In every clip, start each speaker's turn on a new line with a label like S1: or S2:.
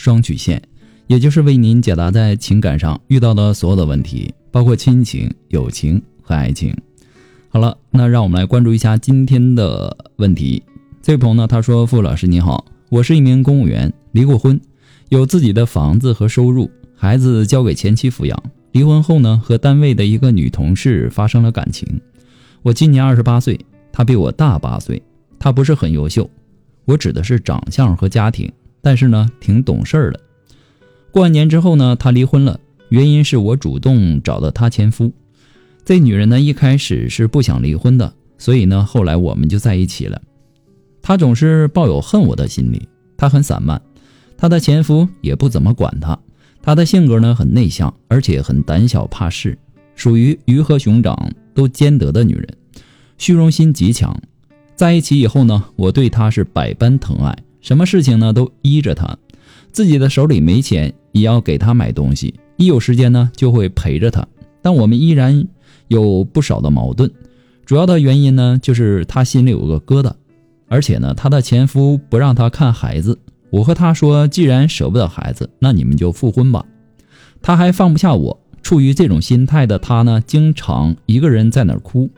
S1: 双曲线，也就是为您解答在情感上遇到的所有的问题，包括亲情、友情和爱情。好了，那让我们来关注一下今天的问题。这位朋友呢，他说：“傅老师你好，我是一名公务员，离过婚，有自己的房子和收入，孩子交给前妻抚养。离婚后呢，和单位的一个女同事发生了感情。我今年二十八岁，她比我大八岁。她不是很优秀，我指的是长相和家庭，但是呢，挺懂事儿的。过完年之后呢，她离婚了，原因是我主动找的她前夫。这女人呢，一开始是不想离婚的，所以呢，后来我们就在一起了。她总是抱有恨我的心理，她很散漫，她的前夫也不怎么管她。她的性格呢很内向，而且很胆小怕事，属于鱼和熊掌都兼得的女人，虚荣心极强。在一起以后呢，我对她是百般疼爱，什么事情呢都依着她，自己的手里没钱也要给她买东西，一有时间呢就会陪着她。但我们依然有不少的矛盾，主要的原因呢就是她心里有个疙瘩，而且呢她的前夫不让她看孩子。我和他说，既然舍不得孩子，那你们就复婚吧。他还放不下我，处于这种心态的他呢，经常一个人在那儿哭。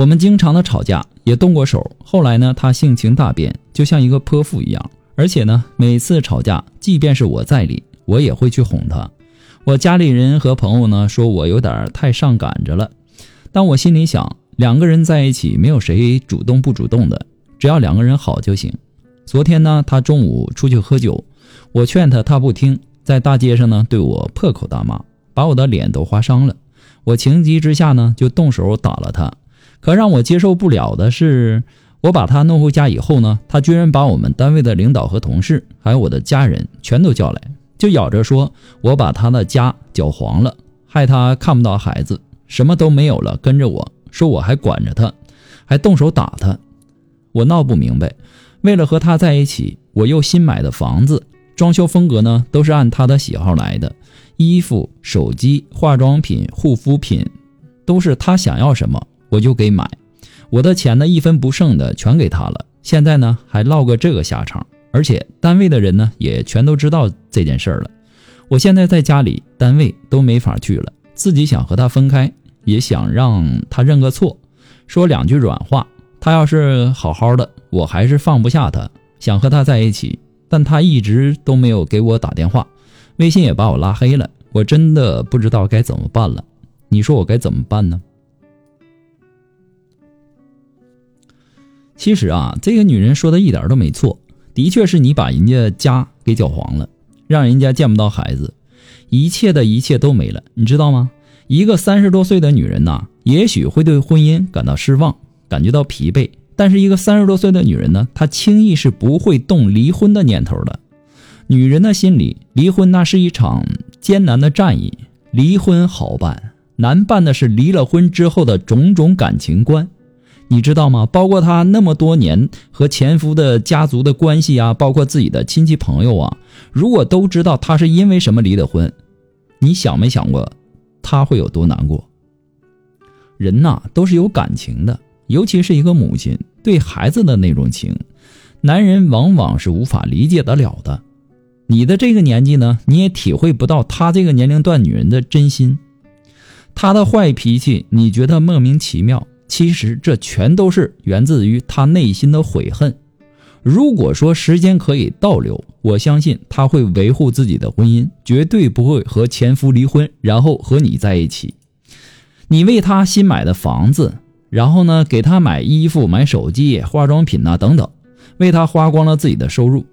S1: 我们经常的吵架，也动过手。后来呢，他性情大变，就像一个泼妇一样。而且呢，每次吵架，即便是我在理，我也会去哄他。我家里人和朋友呢，说我有点太上赶着了。但我心里想，两个人在一起，没有谁主动不主动的，只要两个人好就行。昨天呢，他中午出去喝酒，我劝他，他不听，在大街上呢对我破口大骂，把我的脸都划伤了。我情急之下呢，就动手打了他。可让我接受不了的是，我把他弄回家以后呢，他居然把我们单位的领导和同事，还有我的家人全都叫来，就咬着说我把他的家搅黄了，害他看不到孩子，什么都没有了，跟着我说我还管着他，还动手打他。我闹不明白。为了和他在一起，我又新买的房子，装修风格呢都是按他的喜好来的，衣服、手机、化妆品、护肤品，都是他想要什么我就给买，我的钱呢一分不剩的全给他了。现在呢还落个这个下场，而且单位的人呢也全都知道这件事了。我现在在家里、单位都没法去了，自己想和他分开，也想让他认个错，说两句软话。他要是好好的，我还是放不下他，想和他在一起，但他一直都没有给我打电话，微信也把我拉黑了，我真的不知道该怎么办了。你说我该怎么办呢？其实啊，这个女人说的一点都没错，的确是你把人家家给搅黄了，让人家见不到孩子，一切的一切都没了，你知道吗？一个三十多岁的女人呐，也许会对婚姻感到失望。感觉到疲惫，但是一个三十多岁的女人呢，她轻易是不会动离婚的念头的。女人的心里，离婚那是一场艰难的战役，离婚好办，难办的是离了婚之后的种种感情观，你知道吗？包括她那么多年和前夫的家族的关系啊，包括自己的亲戚朋友啊，如果都知道她是因为什么离的婚，你想没想过，她会有多难过？人呐，都是有感情的。尤其是一个母亲对孩子的那种情，男人往往是无法理解得了的。你的这个年纪呢，你也体会不到他这个年龄段女人的真心。他的坏脾气，你觉得莫名其妙，其实这全都是源自于他内心的悔恨。如果说时间可以倒流，我相信他会维护自己的婚姻，绝对不会和前夫离婚，然后和你在一起。你为他新买的房子。然后呢，给他买衣服、买手机、化妆品呐等等，为他花光了自己的收入，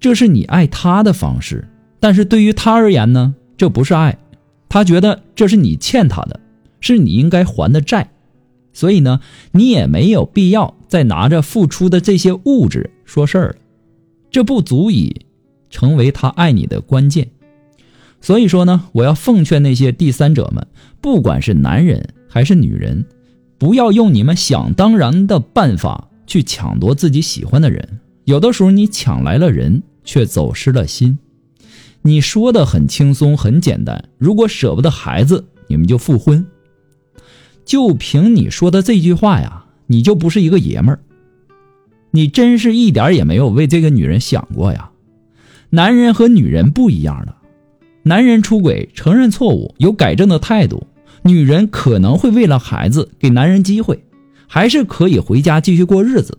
S1: 这是你爱他的方式。但是对于他而言呢，这不是爱，他觉得这是你欠他的，是你应该还的债。所以呢，你也没有必要再拿着付出的这些物质说事儿了，这不足以成为他爱你的关键。所以说呢，我要奉劝那些第三者们，不管是男人还是女人，不要用你们想当然的办法去抢夺自己喜欢的人。有的时候你抢来了人，却走失了心。你说的很轻松很简单，如果舍不得孩子，你们就复婚。就凭你说的这句话呀，你就不是一个爷们儿。你真是一点也没有为这个女人想过呀。男人和女人不一样的。男人出轨，承认错误，有改正的态度；女人可能会为了孩子给男人机会，还是可以回家继续过日子。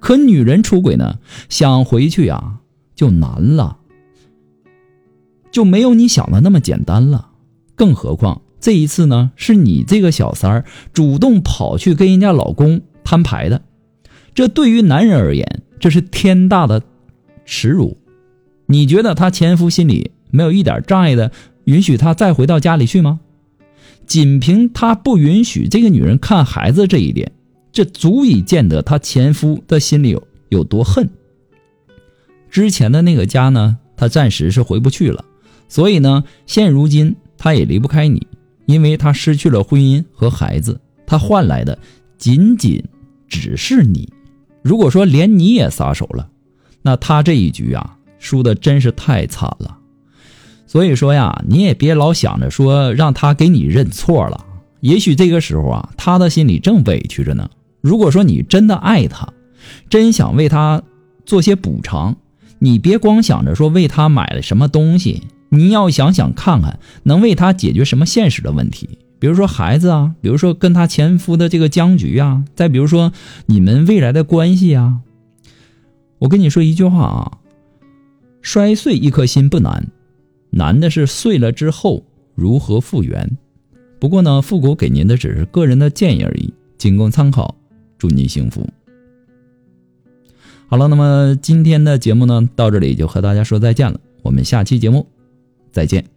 S1: 可女人出轨呢，想回去呀就难了，就没有你想的那么简单了。更何况这一次呢，是你这个小三儿主动跑去跟人家老公摊牌的，这对于男人而言，这是天大的耻辱。你觉得他前夫心里？没有一点障碍的允许他再回到家里去吗？仅凭他不允许这个女人看孩子这一点，这足以见得他前夫的心里有有多恨。之前的那个家呢，他暂时是回不去了，所以呢，现如今他也离不开你，因为他失去了婚姻和孩子，他换来的仅仅只是你。如果说连你也撒手了，那他这一局啊，输的真是太惨了。所以说呀，你也别老想着说让他给你认错了。也许这个时候啊，他的心里正委屈着呢。如果说你真的爱他，真想为他做些补偿，你别光想着说为他买了什么东西，你要想想看看能为他解决什么现实的问题，比如说孩子啊，比如说跟他前夫的这个僵局啊，再比如说你们未来的关系啊。我跟你说一句话啊，摔碎一颗心不难。难的是碎了之后如何复原。不过呢，复古给您的只是个人的建议而已，仅供参考。祝您幸福。好了，那么今天的节目呢，到这里就和大家说再见了。我们下期节目再见。